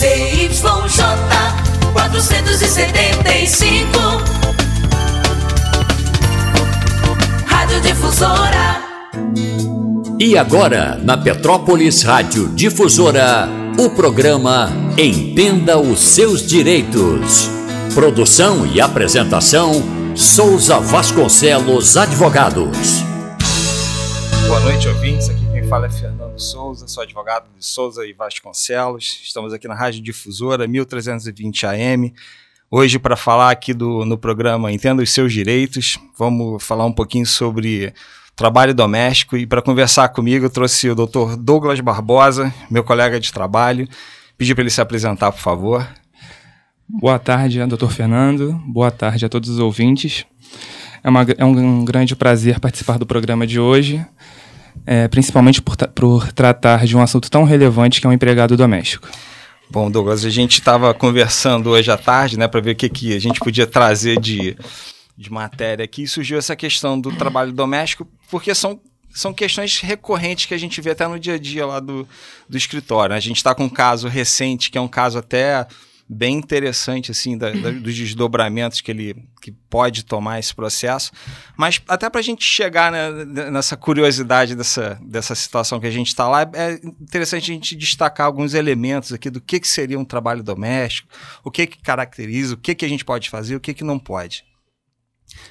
ZYJ 475. Rádio Difusora. E agora, na Petrópolis Rádio Difusora, o programa Entenda os Seus Direitos. Produção e apresentação: Souza Vasconcelos Advogados. Boa noite, ouvintes. Aqui quem fala é Fernando Souza, sou advogado de Souza e Vasconcelos. Estamos aqui na Rádio Difusora 1320 AM. Hoje, para falar aqui do, no programa Entenda os Seus Direitos, vamos falar um pouquinho sobre trabalho doméstico. E para conversar comigo, eu trouxe o Dr. Douglas Barbosa, meu colega de trabalho. Pedi para ele se apresentar, por favor. Boa tarde, doutor Fernando. Boa tarde a todos os ouvintes. É, uma, é um, grande prazer participar do programa de hoje, é, principalmente por, por tratar de um assunto tão relevante que é um empregado doméstico. Bom, Douglas, a gente estava conversando hoje à tarde, né, para ver o que, que a gente podia trazer de, de matéria aqui, e surgiu essa questão do trabalho doméstico, porque são são questões recorrentes que a gente vê até no dia a dia lá do, do escritório. Né? A gente está com um caso recente, que é um caso até bem interessante assim da, da, dos desdobramentos que ele que pode tomar esse processo, mas até para a gente chegar né, nessa curiosidade dessa, dessa situação que a gente está lá, é interessante a gente destacar alguns elementos aqui do que, que seria um trabalho doméstico, o que, que caracteriza, o que, que a gente pode fazer, o que, que não pode.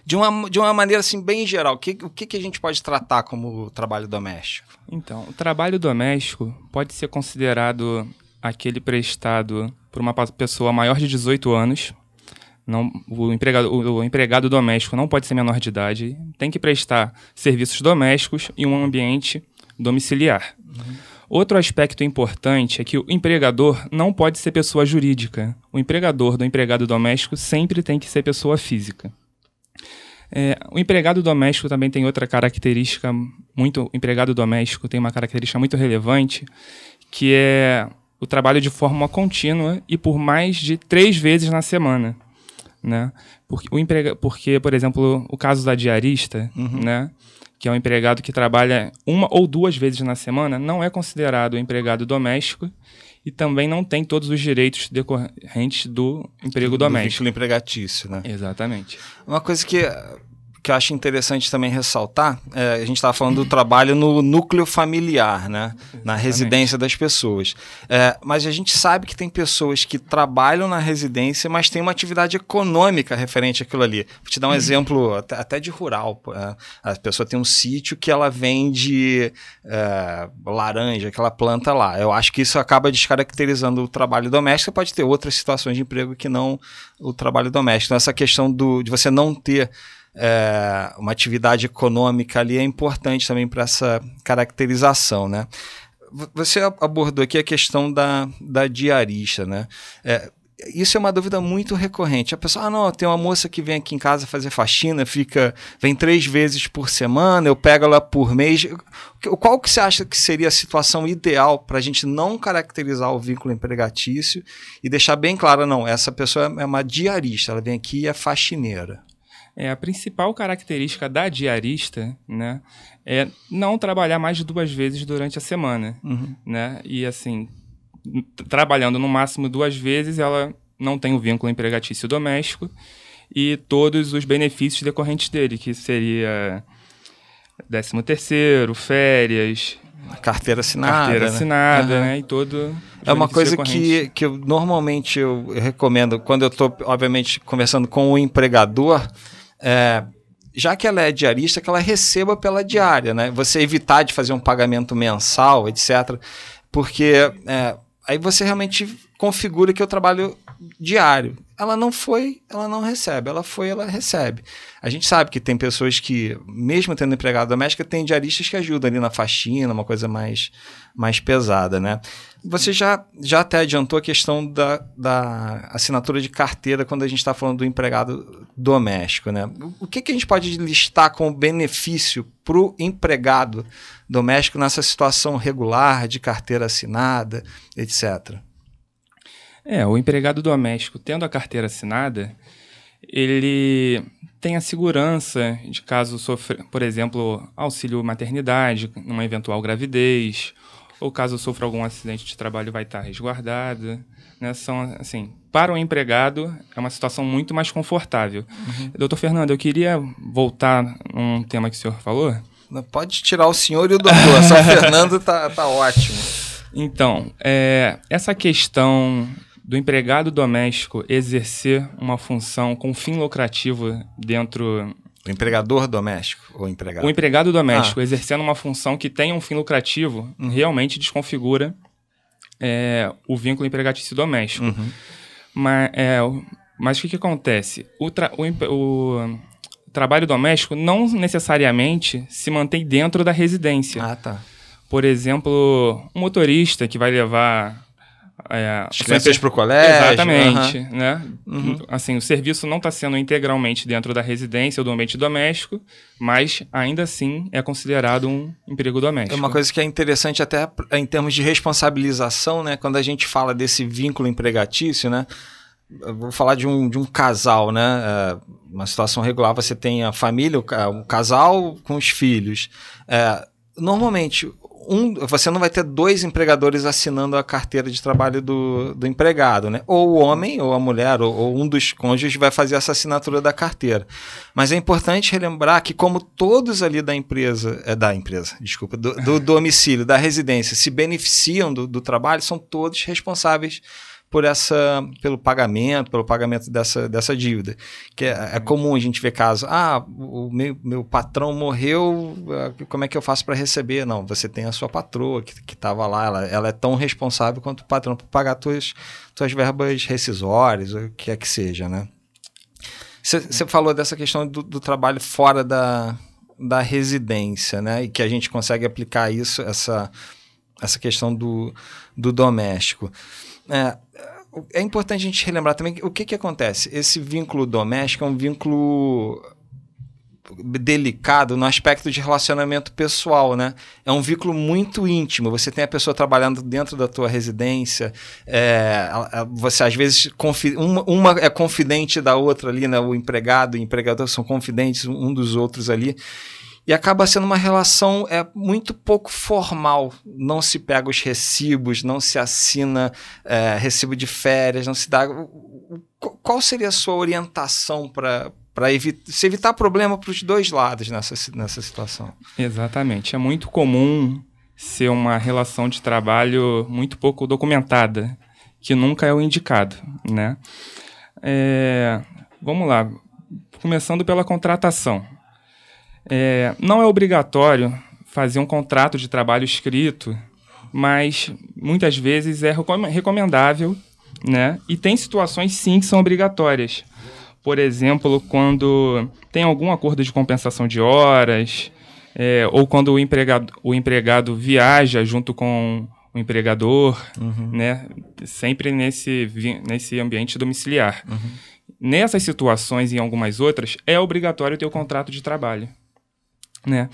De uma, de uma maneira assim bem geral, o que, o que, que a gente pode tratar como trabalho doméstico? Então, o trabalho doméstico pode ser considerado aquele prestado por uma pessoa maior de 18 anos. Não, o, empregado, o, empregado doméstico não pode ser menor de idade, tem que prestar serviços domésticos em um ambiente domiciliar. Uhum. Outro aspecto importante é que o empregador não pode ser pessoa jurídica. O empregador do empregado doméstico sempre tem que ser pessoa física. É, o empregado doméstico também tem outra característica muito. O empregado doméstico tem uma característica muito relevante, que é o trabalho de forma contínua e por mais de três vezes na semana. Né? Porque, o emprega, porque, por exemplo, o caso da diarista, uhum. né? que é um empregado que trabalha uma ou duas vezes na semana, não é considerado empregado doméstico e também não tem todos os direitos decorrentes do emprego do doméstico. Do empregatício, né? Exatamente. Uma coisa que que eu acho interessante também ressaltar, é, a gente estava falando do trabalho no núcleo familiar, né? na residência das pessoas. É, mas a gente sabe que tem pessoas que trabalham na residência, mas tem uma atividade econômica referente àquilo ali. Vou te dar um uhum. exemplo até, até, de rural. É, a pessoa tem um sítio que ela vende é, laranja, que ela planta lá. Eu acho que isso acaba descaracterizando o trabalho doméstico. Pode ter outras situações de emprego que não o trabalho doméstico. Então, essa questão do, de você não ter é, uma atividade econômica ali é importante também para essa caracterização, né? Você abordou aqui a questão da, da diarista, né? É, isso é uma dúvida muito recorrente. A pessoa, ah, não, tem uma moça que vem aqui em casa fazer faxina, fica, vem três vezes por semana, eu pego ela por mês. Qual que você acha que seria a situação ideal para a gente não caracterizar o vínculo empregatício e deixar bem claro, não, essa pessoa é uma diarista, ela vem aqui e é faxineira. É, a principal característica da diarista, né, é não trabalhar mais de duas vezes durante a semana, uhum. né? E assim, trabalhando no máximo duas vezes, ela não tem o vínculo empregatício doméstico e todos os benefícios decorrentes dele, que seria décimo terceiro, férias, carteira assinada, carteira né? assinada, uhum. né? E todo é uma coisa que, que eu, normalmente eu recomendo quando eu estou, obviamente, conversando com o empregador é, já que ela é diarista, que ela receba pela diária, né? Você evitar de fazer um pagamento mensal, etc. Porque é, aí você realmente configura que eu trabalho diário. Ela não foi, ela não recebe. Ela foi, ela recebe. A gente sabe que tem pessoas que, mesmo tendo empregada doméstica, tem diaristas que ajudam ali na faxina, uma coisa mais, mais pesada, né? Você já, já até adiantou a questão da, da assinatura de carteira quando a gente está falando do empregado doméstico, né? O que, que a gente pode listar como benefício para o empregado doméstico nessa situação regular de carteira assinada, etc.? É, o empregado doméstico, tendo a carteira assinada, ele tem a segurança de caso sofra, por exemplo, auxílio maternidade, numa eventual gravidez, ou caso sofra algum acidente de trabalho, vai estar resguardado. Né? São, assim, para o empregado, é uma situação muito mais confortável. Uhum. Doutor Fernando, eu queria voltar um tema que o senhor falou. Pode tirar o senhor e o doutor, só o Fernando tá, tá ótimo. Então, é, essa questão do empregado doméstico exercer uma função com fim lucrativo dentro. O empregador doméstico ou empregado? O empregado doméstico ah. exercendo uma função que tenha um fim lucrativo uhum. realmente desconfigura é, o vínculo empregatício doméstico. Uhum. Mas, é, mas o que, que acontece? O, tra o, o, trabalho doméstico não necessariamente se mantém dentro da residência. Ah, tá. Por exemplo, um motorista que vai levar é, As crianças para o colégio. Exatamente. Uhum. Né? Uhum. Assim, o serviço não está sendo integralmente dentro da residência ou do ambiente doméstico, mas ainda assim é considerado um emprego doméstico. É uma coisa que é interessante até em termos de responsabilização, né? Quando a gente fala desse vínculo empregatício, né? Eu vou falar de um, de um casal, né? É, uma situação regular, você tem a família, o, casal com os filhos. É, normalmente, um, você não vai ter dois empregadores assinando a carteira de trabalho do, do empregado, né? Ou o homem, ou a mulher, ou, ou, um dos cônjuges vai fazer essa assinatura da carteira. Mas é importante relembrar que, como todos ali da empresa, é da empresa, desculpa, do, do domicílio, da residência, se beneficiam do, do trabalho, são todos responsáveis por essa, pelo pagamento, pelo pagamento dessa, dessa dívida. Que é, é comum a gente ver casos, ah, o meu, meu patrão morreu, ah, como é que eu faço para receber? Não, você tem a sua patroa que estava lá, ela, ela é tão responsável quanto o patrão para pagar tuas, tuas verbas rescisórias, o que é que seja, né? Você falou dessa questão do, do trabalho fora da, da residência, né? E que a gente consegue aplicar isso, essa, essa questão do, do doméstico. É, é importante a gente relembrar também o que, que acontece. Esse vínculo doméstico é um vínculo delicado no aspecto de relacionamento pessoal, né? É um vínculo muito íntimo. Você tem a pessoa trabalhando dentro da tua residência, é, você às vezes uma, uma, é confidente da outra ali, né? O empregado e o empregador são confidentes um dos outros ali e acaba sendo uma relação é, muito pouco formal. Não se pega os recibos, não se assina é, recibo de férias, não se dá. Qual seria a sua orientação para para evitar, evitar problema para os dois lados nessa, nessa situação? Exatamente. É muito comum ser uma relação de trabalho muito pouco documentada, que nunca é o indicado, né? É, vamos lá. Começando pela contratação. É, não é obrigatório fazer um contrato de trabalho escrito, mas muitas vezes é recomendável, né? E tem situações sim que são obrigatórias. Por exemplo, quando tem algum acordo de compensação de horas, é, ou quando o empregado, o empregado viaja junto com o empregador, uhum. né? Sempre nesse, nesse ambiente domiciliar. Uhum. Nessas situações e em algumas outras, é obrigatório ter o contrato de trabalho. Né?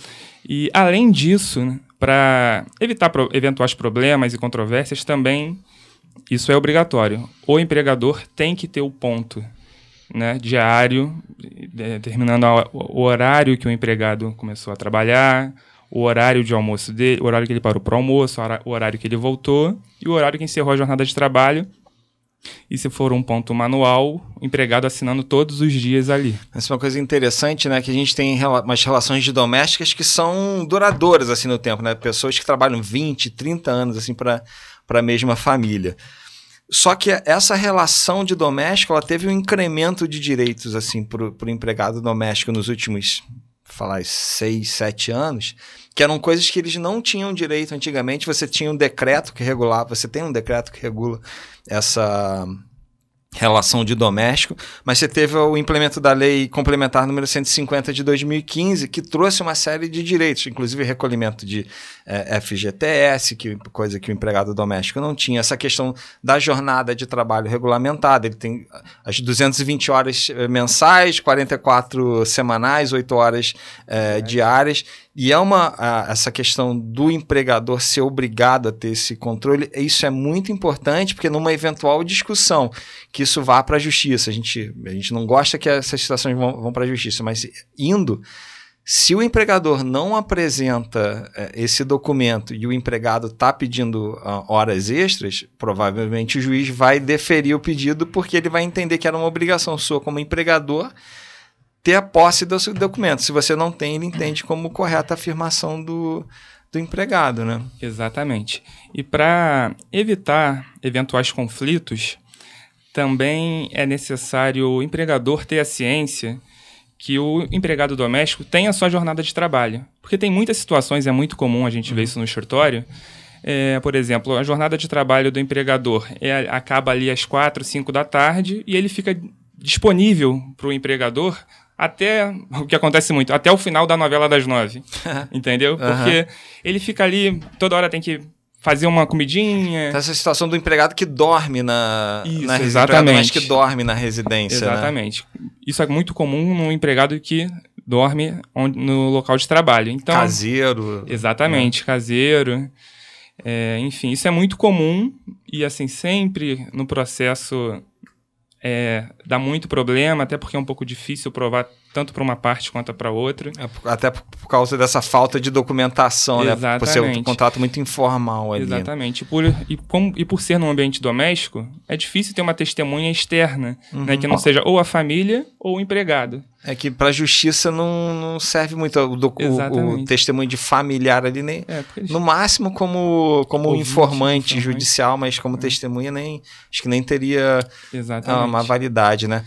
E, além disso, né, para evitar pro eventuais problemas e controvérsias, também isso é obrigatório. O empregador tem que ter o ponto né, diário, determinando o horário que o empregado começou a trabalhar, o horário de almoço dele, o horário que ele parou para o almoço, o horário que ele voltou e o horário que encerrou a jornada de trabalho e se for um ponto manual, o empregado assinando todos os dias ali. Essa é uma coisa interessante, né? Que a gente tem umas relações de domésticas que são duradouras assim no tempo, né? Pessoas que trabalham 20, 30 anos assim para a mesma família. Só que essa relação de doméstico, ela teve um incremento de direitos assim para o empregado doméstico nos últimos, falar, seis, sete anos, que eram coisas que eles não tinham direito antigamente. Você tinha um decreto que regulava, você tem um decreto que regula essa relação de doméstico, mas você teve o implemento da lei complementar número 150 de 2015, que trouxe uma série de direitos, inclusive recolhimento de é, FGTS, que coisa que o empregado doméstico não tinha, essa questão da jornada de trabalho regulamentada, ele tem as 220 horas eh, mensais, 44 semanais, 8 horas é, diárias, e é uma a, essa questão do empregador ser obrigado a ter esse controle, isso é muito importante, porque numa eventual discussão que isso vá para a justiça, a gente, a gente não gosta que essas situações vão, vão para a justiça, mas indo Se o empregador não apresenta é, esse documento e o empregado está pedindo uh, horas extras, provavelmente o juiz vai deferir o pedido porque ele vai entender que era uma obrigação sua como empregador ter a posse do documento. Se você não tem, ele entende como correta a afirmação do, do empregado, né? Exatamente. E para evitar eventuais conflitos, também é necessário o empregador ter a ciência que o empregado doméstico tenha a sua jornada de trabalho. Porque tem muitas situações, é muito comum a gente ver isso no escritório. É, por exemplo, a jornada de trabalho do empregador é, acaba ali às quatro, cinco da tarde e ele fica disponível para o empregador até o que acontece muito, até o final da novela das nove. entendeu? Porque uhum. ele fica ali, toda hora tem que fazer uma comidinha. Essa situação do empregado que dorme na, Isso, na exatamente. que dorme na residência. Né? Exatamente. Né? Isso é muito comum no empregado que dorme no local de trabalho. Então, caseiro. Exatamente, né? caseiro. É, enfim, isso é muito comum e assim sempre no processo é, dá muito problema, até porque é um pouco difícil provar tanto para uma parte quanto para outra. É, até por, causa dessa falta de documentação, Exatamente. né? Por ser um contrato muito informal ali. Exatamente. E por, e, como, e por ser num ambiente doméstico, é difícil ter uma testemunha externa, né? uhum. né? Que não seja ou a família ou o empregado. É que para a justiça não, não, serve muito o, o, o, testemunho de familiar ali, nem. É, no máximo como, como Ouvinte, informante judicial, mas como é. testemunha nem acho que nem teria Exatamente. uma validade, né?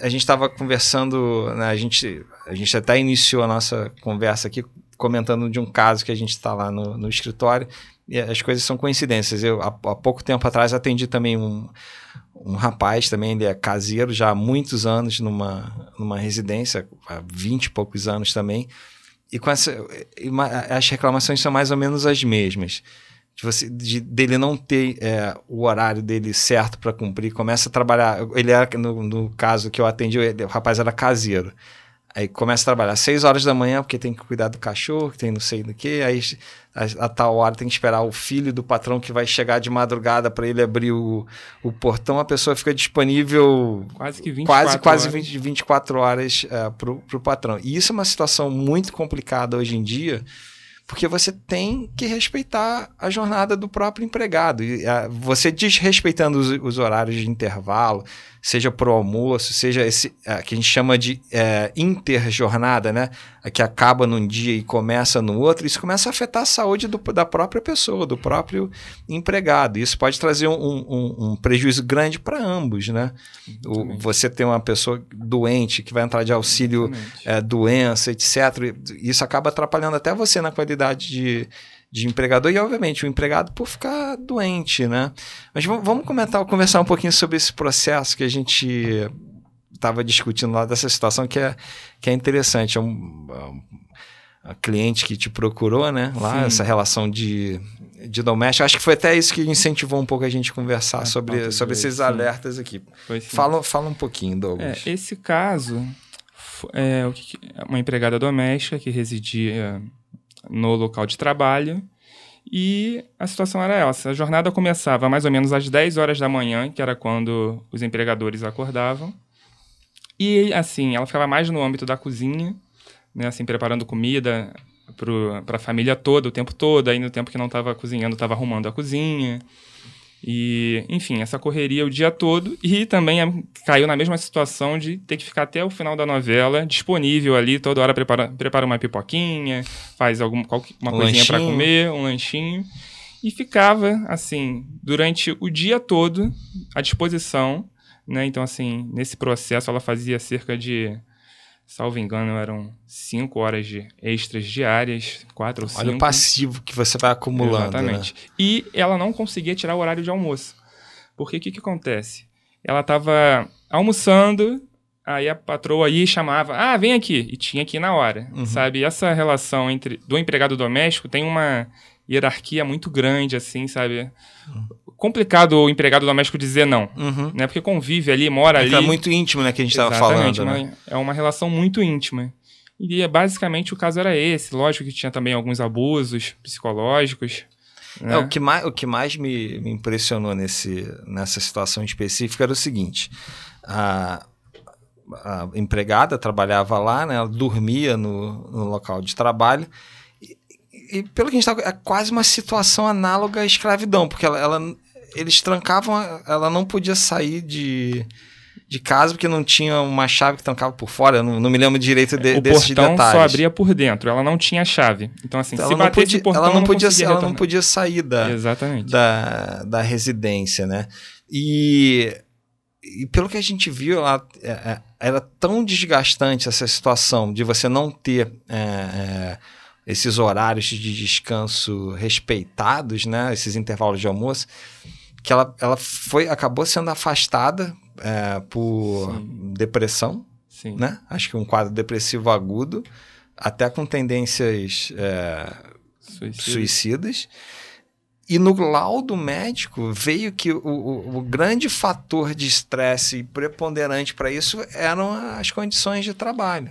A gente estava conversando, né, a gente a gente até iniciou a nossa conversa aqui comentando de um caso que a gente está lá no, no, escritório as coisas são coincidências. Eu, há, há pouco tempo atrás, atendi também um, um rapaz, também ele é caseiro já há muitos anos numa, numa residência, há 20 e poucos anos também. E com essa, as reclamações são mais ou menos as mesmas de você de, dele não ter é, o horário dele certo para cumprir, começa a trabalhar. Ele era no, no caso que eu atendi, ele, o rapaz era caseiro. Aí começa a trabalhar às 6 horas da manhã, porque tem que cuidar do cachorro, que tem não sei do que. Aí a, a, tal hora tem que esperar o filho do patrão que vai chegar de madrugada para ele abrir o, o portão. A pessoa fica disponível quase que 24 quase, quase horas. 20, 24 horas uh, para o patrão. E isso é uma situação muito complicada hoje em dia, porque você tem que respeitar a jornada do próprio empregado. E, uh, você desrespeitando os, os horários de intervalo, seja para o almoço, seja esse é, que a gente chama de é, interjornada, né? Que acaba num dia e começa no outro, isso começa a afetar a saúde do, da própria pessoa, do próprio empregado. Isso pode trazer um, um, um prejuízo grande para ambos, né? O, você tem uma pessoa doente que vai entrar de auxílio é, doença, etc. Isso acaba atrapalhando até você na qualidade de de empregador e, obviamente, o empregado por ficar doente, né? Mas vamos comentar, conversar um pouquinho sobre esse processo que a gente estava discutindo lá dessa situação que é, que é interessante. É um, é um a cliente que te procurou, né? Lá, Sim. essa relação de, de doméstico. Acho que foi até isso que incentivou um pouco a gente conversar sobre, sobre esses sim. alertas aqui. Fala, fala um pouquinho, Douglas. É, esse caso é uma empregada doméstica que residia no local de trabalho. E a situação era essa: a jornada começava mais ou menos às 10 horas da manhã, que era quando os empregadores acordavam. E assim, ela ficava mais no âmbito da cozinha, né, assim, preparando comida para a família toda, o tempo todo. Aí no tempo que não estava cozinhando, estava arrumando a cozinha. E, enfim, essa correria o dia todo e também caiu na mesma situação de ter que ficar até o final da novela disponível ali, toda hora prepara, prepara uma pipoquinha, faz alguma uma um coisinha para comer, um lanchinho. E ficava, assim, durante o dia todo à disposição, né? Então, assim, nesse processo ela fazia cerca de salvo engano, eram cinco horas de extras diárias, quatro ou cinco. Olha o passivo que você vai acumulando. Exatamente. Né? E ela não conseguia tirar o horário de almoço. Porque o que, que acontece? Ela estava almoçando, aí a patroa aí chamava, ah, vem aqui, e tinha que ir na hora, uhum. sabe? E essa relação entre do empregado doméstico tem uma hierarquia muito grande, assim, sabe? Uhum complicado o empregado doméstico dizer não, uhum. né? Porque convive ali, mora é ali. É muito íntimo, né, que a gente estava falando, né? É uma relação muito íntima. E basicamente o caso era esse. Lógico que tinha também alguns abusos psicológicos. Né? É, o que mais, o que mais me, me impressionou nesse, nessa situação específica era o seguinte: a, a empregada trabalhava lá, né? Ela dormia no, no local de trabalho. E, e pelo que a gente está é quase uma situação análoga à escravidão, porque ela, ela eles trancavam, ela não podia sair de, de casa porque não tinha uma chave que trancava por fora. Eu não, não me lembro direito de, o desses portão detalhes. só abria por dentro, ela não tinha chave. Então, assim, Então, se ela, não batesse podia, o portão, ela não podia, conseguia ela não podia sair da, Exatamente. da, da residência, né? E, e pelo que a gente viu, ela, é, é, era tão desgastante essa situação de você não ter é, é, esses horários de descanso respeitados, né? Esses intervalos de almoço, que ela, ela foi, acabou sendo afastada é, por Sim. depressão, Sim. né? Acho que um quadro depressivo agudo, até com tendências é, suicidas. E no laudo médico veio que o, o- o grande fator de estresse preponderante para isso eram as condições de trabalho.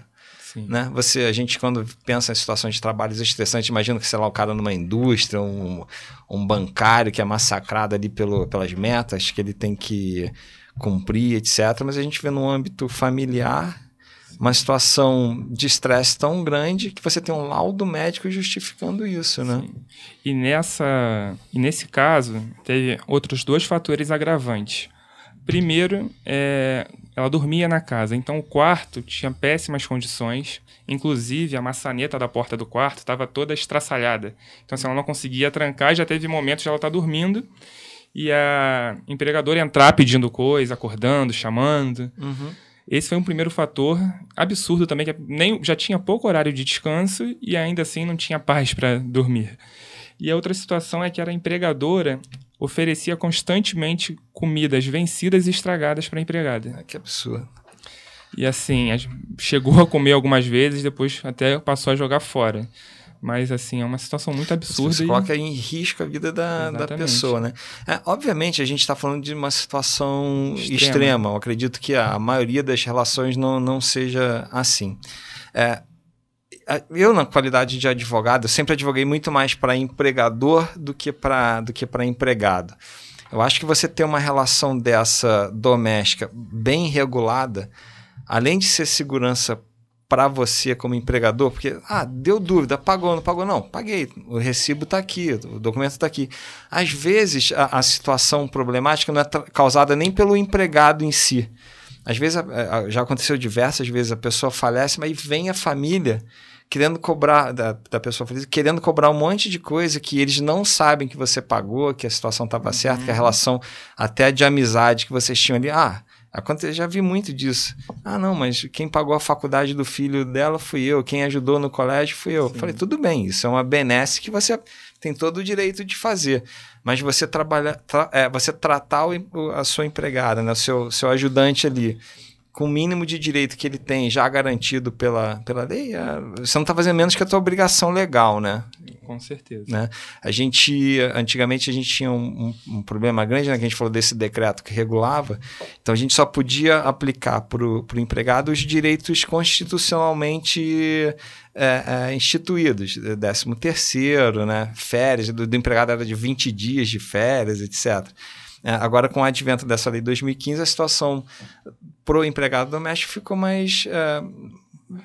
Sim. Né? Você, a gente, quando pensa em situações de trabalhos estressantes, imagina que, sei lá, o cara numa indústria, um, um bancário que é massacrado ali pelo, pelas metas que ele tem que cumprir, etc. Mas a gente vê no âmbito familiar uma situação de estresse tão grande que você tem um laudo médico justificando isso, né? Sim. E, nessa, e nesse caso, teve outros dois fatores agravantes. Primeiro, é, ela dormia na casa, então o quarto tinha péssimas condições, inclusive a maçaneta da porta do quarto estava toda estraçalhada. Então, se ela não conseguia trancar, já teve momentos de ela estar dormindo e a empregadora entrar pedindo coisa, acordando, chamando. Uhum. Esse foi um primeiro fator absurdo também, que nem, já tinha pouco horário de descanso e ainda assim não tinha paz para dormir. E a outra situação é que era a empregadora oferecia constantemente comidas vencidas e estragadas para a empregada. Ah, que absurdo. E assim, chegou a comer algumas vezes, depois até passou a jogar fora. Mas assim, é uma situação muito absurda. Você e- coloca em risco a vida da, da pessoa, né? É, obviamente, a gente está falando de uma situação extrema. Extrema. Eu acredito que a maioria das relações não, não seja assim. É, eu, na qualidade de advogado, eu sempre advoguei muito mais para empregador do que para do que para empregado. Eu acho que você ter uma relação dessa doméstica bem regulada, além de ser segurança para você como empregador, porque, ah, deu dúvida, pagou, não pagou, não, paguei, o recibo está aqui, o documento está aqui. Às vezes, a, a situação problemática não é causada nem pelo empregado em si. Às vezes, já aconteceu diversas vezes, a pessoa falece, mas vem a família querendo cobrar, da, da pessoa feliz, querendo cobrar um monte de coisa que eles não sabem que você pagou, que a situação estava certa, que a relação até de amizade que vocês tinham ali, ah, Aconte- eu já vi muito disso. Ah, não, mas quem pagou a faculdade do filho dela fui eu, quem ajudou no colégio fui eu. Falei, tudo bem, isso é uma benesse que você tem todo o direito de fazer. Mas você trabalhar, tra- é, você tratar o- a sua empregada, né, o seu, seu ajudante ali, com o mínimo de direito que ele tem já garantido pela, pela lei, é, você não está fazendo menos que a tua obrigação legal, né? Com certeza. né? A gente, antigamente, a gente tinha um, um- um problema grande, né? Que a gente falou desse decreto que regulava. Então, a gente só podia aplicar para o empregado os direitos constitucionalmente é, é, instituídos. Décimo terceiro, né? Férias, do, do empregado era de 20 dias de férias, etc. É, agora, com o advento dessa lei de 2015, a situação pro empregado doméstico ficou mais...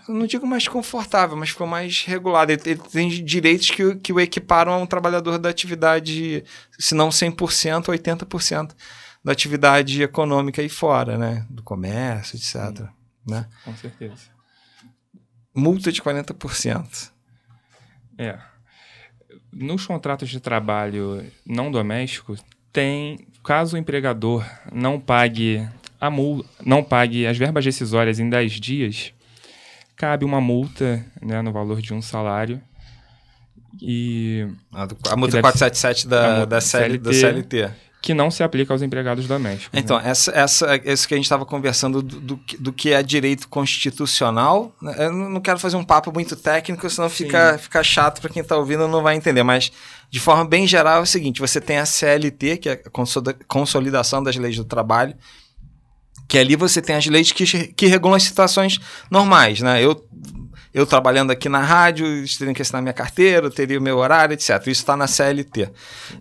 eu não digo mais confortável, mas ficou mais regulado. Ele, ele tem direitos que, o- que o equiparam a um trabalhador da atividade, se não 100%, 80% da atividade econômica aí fora, né? Do comércio, etc. Né? Com certeza. Multa de 40%. É. Nos contratos de trabalho não domésticos, tem, caso o empregador não pague a mul, não pague as verbas decisórias em 10 dias, cabe uma multa né, no valor de um salário. E A, do- a multa deve- 477 a da, multa da, CL, da CLT. CLT. que não se aplica aos empregados domésticos. né? Então, essa, essa, isso que a gente estava conversando do, do, que- do que é direito constitucional, né? eu não quero fazer um papo muito técnico, senão fica, fica chato para quem está ouvindo não vai entender, mas de forma bem geral é o seguinte, você tem a CLT, que é a Consolida- Consolidação das Leis do Trabalho, que ali você tem as leis que, que regulam as situações normais, né? Eu, eu trabalhando aqui na rádio, eles teriam que assinar minha carteira, teria o meu horário, etc. Isso está na CLT.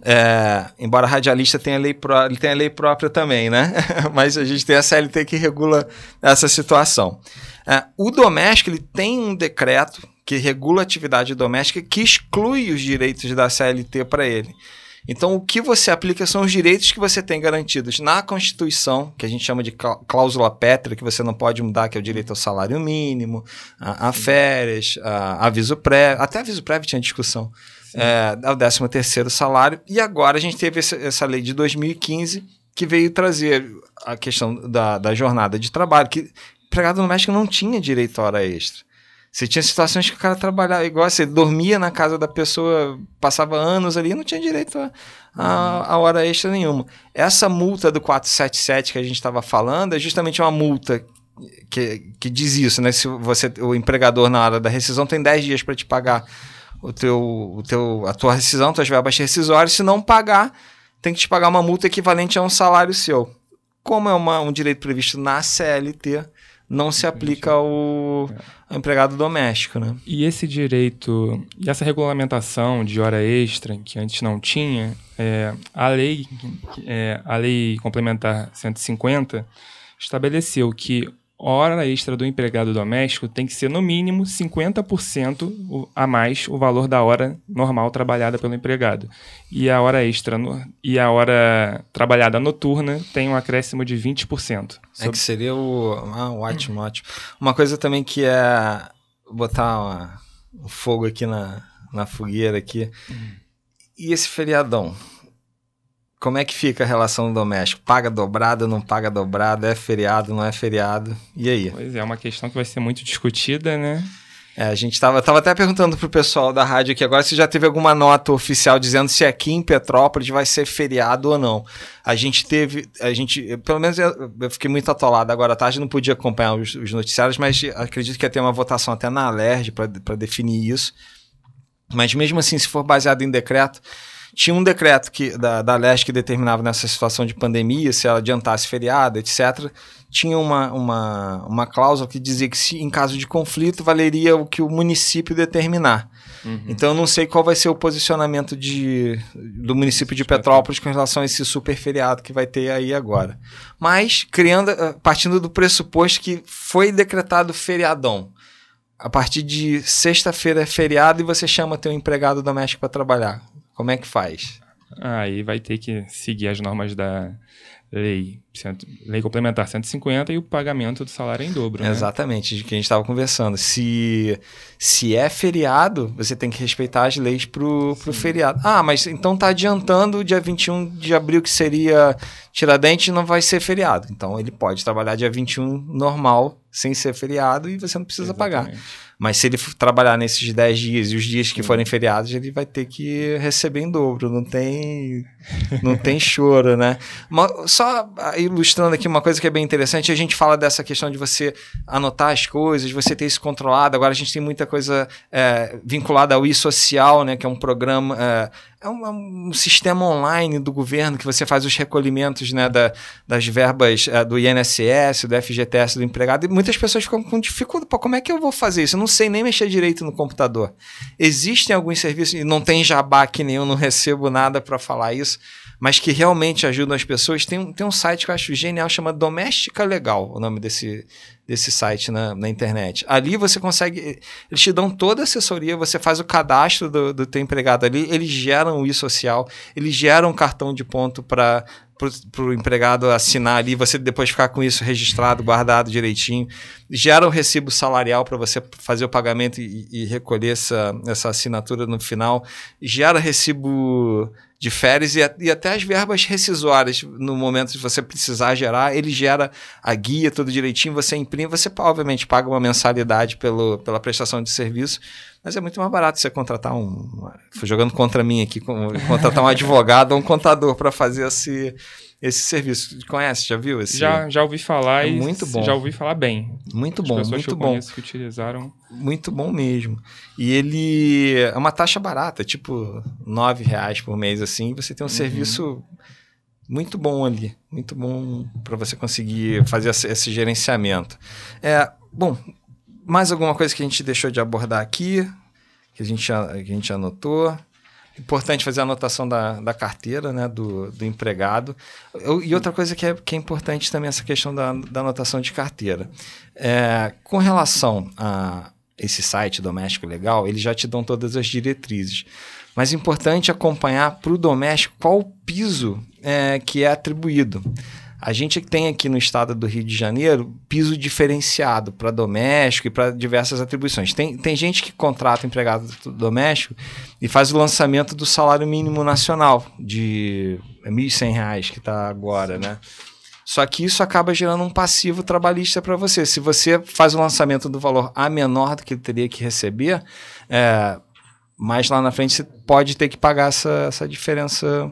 É, embora radialista tenha lei, pró tenha lei própria também, né? Mas a gente tem a CLT que regula essa situação. É, o doméstico ele tem um decreto que regula a atividade doméstica que exclui os direitos da CLT para ele. Então, o que você aplica são os direitos que você tem garantidos na Constituição, que a gente chama de cláusula pétrea, que você não pode mudar, que é o direito ao salário mínimo, a, a férias, a, aviso prévio, até aviso prévio tinha discussão, é, ao 13 terceiro salário, e agora a gente teve essa, essa lei de 2015 que veio trazer a questão da, da jornada de trabalho, que empregado doméstico não tinha direito à hora extra. Você tinha situações que o cara trabalhava igual, você dormia na casa da pessoa, passava anos ali e não tinha direito a, a, a, hora extra nenhuma. Essa multa do 477 que a gente estava falando é justamente uma multa que, que diz isso, né? Se você, o empregador na hora da rescisão tem 10 dias para te pagar o teu, o teu, a tua rescisão, tuas verbas rescisórias, se não pagar, tem que te pagar uma multa equivalente a um salário seu. Como é uma, um direito previsto na CLT, não se aplica ao, ao, empregado doméstico, né? E esse direito, e essa regulamentação de hora extra, que antes não tinha, é, a lei, é, a lei complementar 150 estabeleceu que hora extra do empregado doméstico tem que ser no mínimo 50% a mais o valor da hora normal trabalhada pelo empregado. E a hora extra no, e a hora trabalhada noturna tem um acréscimo de 20%. É que seria o ah, ótimo, ótimo. Uma coisa também que é botar uma, um fogo aqui na, na fogueira aqui. E esse feriadão? Como é que fica a relação doméstica? Paga dobrada, não paga dobrada? É feriado, não é feriado? E aí? Pois é, é uma questão que vai ser muito discutida, né? É, a gente estava tava até perguntando pro pessoal da rádio aqui agora se já teve alguma nota oficial dizendo se aqui em Petrópolis vai ser feriado ou não. A gente teve, a gente, pelo menos eu, eu fiquei muito atolado agora à tarde, não podia acompanhar os, os noticiários, mas acredito que ia ter uma votação até na Alerj para definir isso. Mas mesmo assim, se for baseado em decreto, tinha um decreto que, da, da Leste que determinava nessa situação de pandemia, se ela adiantasse feriado, etc. Tinha uma, uma, uma cláusula que dizia que, se, em caso de conflito, valeria o que o município determinar. Uhum. Então, eu não sei qual vai ser o posicionamento de, do município de Petrópolis com relação a esse super feriado que vai ter aí agora. Mas, criando, eh, partindo do pressuposto que foi decretado feriadão, a partir de sexta-feira é feriado e você chama teu empregado doméstico para trabalhar. Como é que faz? Aí vai ter que seguir as normas da lei, lei complementar 150 e o pagamento do salário em dobro. Né? Exatamente, de que a gente estava conversando. Se, se é feriado, você tem que respeitar as leis pro, pro feriado. Ah, mas então tá adiantando o dia 21 de abril, que seria Tiradentes, não vai ser feriado. Então ele pode trabalhar dia 21 normal, sem ser feriado, e você não precisa Exatamente. pagar. Mas se ele trabalhar nesses 10 dias e os dias que forem feriados, ele vai ter que receber em dobro. Não tem, não tem choro, né? Só ilustrando aqui uma coisa que é bem interessante, a gente fala dessa questão de você anotar as coisas, você ter isso controlado. Agora a gente tem muita coisa é, vinculada ao e-social, né? Que é um programa. É, é um, é um, sistema online do governo que você faz os recolhimentos né, da, das verbas é, do INSS, do FGTS do empregado, e muitas pessoas ficam com dificuldade. Pô, como é que eu vou fazer isso? Eu não sei nem mexer direito no computador. Existem alguns serviços, e não tem jabá que nem eu não recebo nada para falar isso, mas que realmente ajudam as pessoas. Tem, tem um site que eu acho genial, chama Doméstica Legal, o nome desse, desse site na, na internet. Ali você consegue, eles te dão toda a assessoria, você faz o cadastro do, do teu empregado ali, eles geram o e-social, eles geram um cartão de ponto para para o empregado assinar ali, você depois ficar com isso registrado, guardado direitinho. Gera o um recibo salarial para você fazer o pagamento e, e, recolher essa, essa assinatura no final. Gera recibo de férias e, e, até as verbas rescisórias, no momento de você precisar gerar, ele gera a guia tudo direitinho, você imprime, você obviamente paga uma mensalidade pelo, pela prestação de serviço, mas é muito mais barato você contratar um. Fui jogando contra mim aqui, contratar um advogado ou um contador para fazer esse, esse serviço. Conhece? Já viu esse? Já, já ouvi falar é e muito bom. já ouvi falar bem. Muito bom, muito que bom. que utilizaram. Muito bom mesmo. E ele é uma taxa barata, tipo nove reais por mês assim. Você tem um uhum. serviço muito bom ali, muito bom para você conseguir fazer esse gerenciamento. É, bom, mais alguma coisa que a gente deixou de abordar aqui, que a gente, que a gente anotou? Importante fazer a anotação da, da carteira, né, do, do empregado. Eu- e outra coisa que é, que é importante também, essa questão da, da anotação de carteira. É, com relação a esse site doméstico legal, eles já te dão todas as diretrizes. Mas é importante acompanhar para o doméstico qual o piso é, que é atribuído. A gente tem aqui no estado do Rio de Janeiro piso diferenciado para doméstico e para diversas atribuições. Tem, tem gente que contrata empregado do- doméstico e faz o lançamento do salário mínimo nacional de 1.100 reais que está agora, né? Só que isso acaba gerando um passivo trabalhista para você. Se você faz o lançamento do valor a menor do que ele teria que receber, é, mais lá na frente você pode ter que pagar essa, essa diferença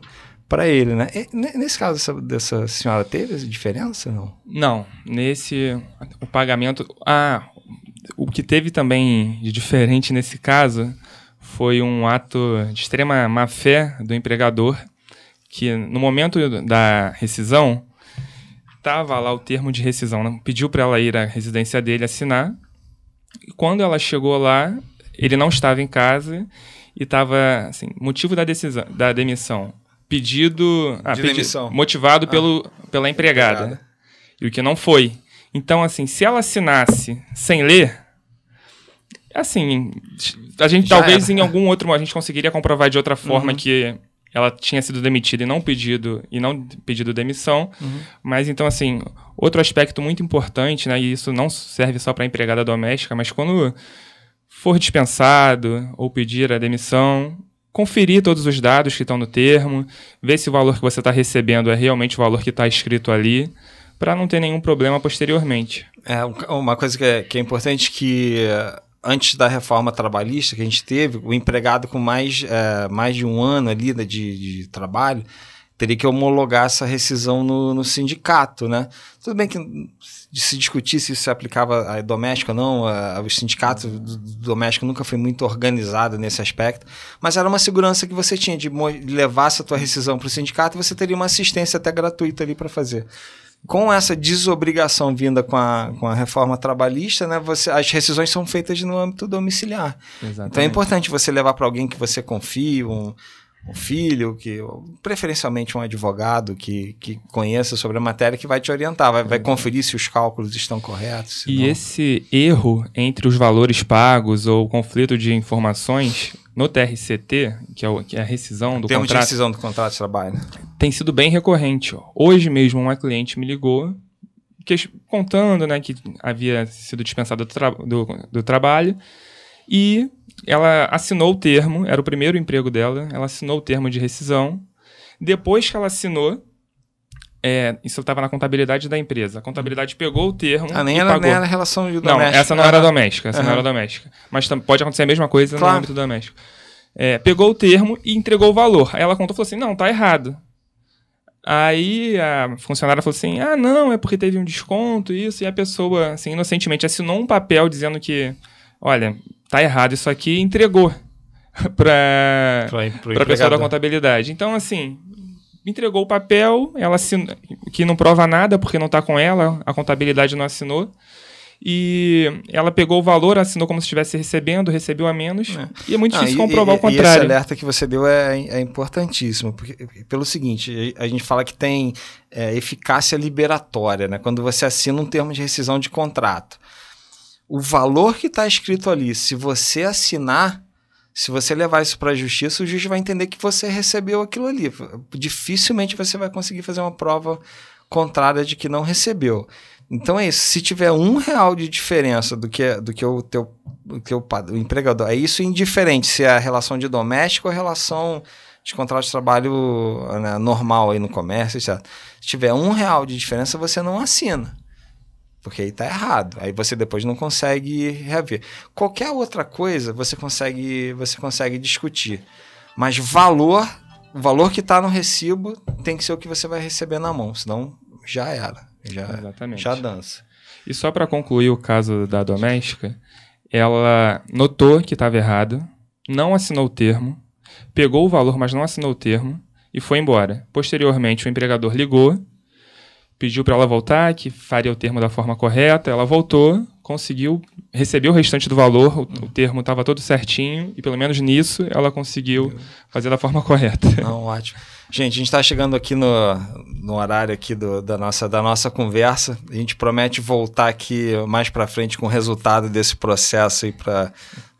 para ele, né? E, ne- nesse caso dessa, dessa senhora teve essa diferença, não? Não, nesse o pagamento. Ah, o que teve também de diferente nesse caso foi um ato de extrema má fé do empregador, que no momento da rescisão estava lá o termo de rescisão, né? pediu para ela ir à residência dele assinar. E quando ela chegou lá, ele não estava em casa e estava assim, motivo da decisão, da demissão, pedido, ah, De motivado pelo, pela empregada. Empregada. E o que não foi. Então, assim, se ela assinasse sem ler, assim, a gente Já talvez era. em algum outro a gente conseguiria comprovar de outra Uhum. forma que ela tinha sido demitida e não pedido e não pedido demissão. Uhum. Mas então assim, outro aspecto muito importante, né, e isso não serve só para empregada doméstica, mas quando for dispensado ou pedir a demissão, conferir todos os dados que estão no termo, ver se o valor que você está recebendo é realmente o valor que está escrito ali, para não ter nenhum problema posteriormente. É, um- uma coisa que é, que é importante que eh, antes da reforma trabalhista que a gente teve, o empregado com mais, eh, mais de um ano ali né, de, de trabalho teria que homologar essa rescisão no, no sindicato, né? Tudo bem que se discutir se isso se aplicava a doméstico ou não, a- o sindicato do, do doméstico nunca foi muito organizado nesse aspecto, mas era uma segurança que você tinha de levar essa tua rescisão para o sindicato e você teria uma assistência até gratuita ali para fazer com essa desobrigação vinda com a, com a reforma trabalhista, né, você, as rescisões são feitas no âmbito domiciliar. Então é importante você levar para alguém que você confie, um, um filho, que preferencialmente um advogado que, que conheça sobre a matéria, que vai te orientar, vai, vai conferir se os cálculos estão corretos. E não. esse erro entre os valores pagos ou conflito de informações no TRCT, que é, o- que é a rescisão do termo de contrato, rescisão do contrato de trabalho. tem sido bem recorrente. Hoje mesmo uma cliente me ligou que- contando né, que havia sido dispensada do, tra- do- do trabalho e ela assinou o termo, era o primeiro emprego dela, ela assinou o termo de rescisão. Depois que ela assinou, é, isso estava na contabilidade da empresa. A contabilidade pegou o termo Ah, nem e era, pagou. nem era relação de Não, doméstica. essa não era Ah, doméstica, essa não Aham. era doméstica. Mas pode acontecer a mesma coisa Claro. no âmbito doméstico. É, pegou o termo e entregou o valor. Aí ela contou e falou assim: não, tá errado. Aí a funcionária falou assim: ah, não, é porque teve um desconto, isso. E a pessoa, assim, inocentemente assinou um papel dizendo que, olha, tá errado isso aqui entregou para a pessoa da contabilidade. Então, assim, entregou o papel, ela assinou, que não prova nada porque não está com ela, a contabilidade não assinou. E ela pegou o valor, assinou como se estivesse recebendo, recebeu a menos. É. E é muito Não, difícil e- comprovar e- o contrário. E esse alerta que você deu é, é importantíssimo, porque, pelo seguinte, a gente fala que tem é, eficácia liberatória, né? Quando você assina um termo de rescisão de contrato. O valor que está escrito ali, se você assinar, se você levar isso para a justiça, o juiz vai entender que você recebeu aquilo ali. Dificilmente você vai conseguir fazer uma prova contrária de que não recebeu. Então é isso. Se tiver um real de diferença do que, do que o teu o teu pa- o empregador, é isso indiferente se é a relação de doméstico ou a relação de contrato de trabalho né, normal aí no comércio, etc. Se tiver um real de diferença, você não assina. Porque aí tá errado. Aí você depois não consegue rever. Qualquer outra coisa você consegue, você consegue discutir. Mas valor, o valor que está no recibo tem que ser o que você vai receber na mão, senão já era. Já, Exatamente. já dança. E só para concluir o caso da doméstica, ela notou que estava errado, não assinou o termo, pegou o valor, mas não assinou o termo e foi embora. Posteriormente, o empregador ligou, pediu para ela voltar, que faria o termo da forma correta. Ela voltou, conseguiu receber o restante do valor, o, o termo estava todo certinho, e pelo menos nisso ela conseguiu fazer da forma correta. Não, ótimo. Gente, a gente está chegando aqui no, no horário aqui do, da, nossa, da nossa conversa. A gente promete voltar aqui mais para frente com o resultado desse processo aí para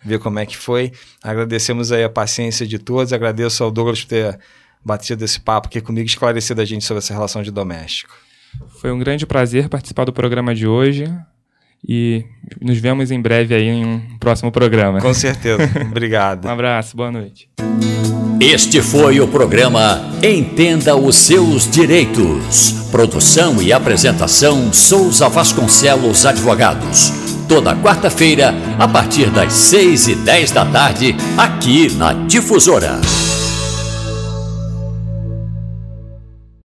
ver como é que foi. Agradecemos aí a paciência de todos. Agradeço ao Douglas por ter batido esse papo aqui comigo, esclarecido a gente sobre essa relação de doméstico. Foi um grande prazer participar do programa de hoje e nos vemos em breve aí em um próximo programa. Com certeza. Obrigado. um abraço, boa noite. Este foi o programa Entenda os Seus Direitos. Produção e apresentação Souza Vasconcelos Advogados. Toda quarta-feira, a partir das 6 e 10 da tarde, aqui na Difusora.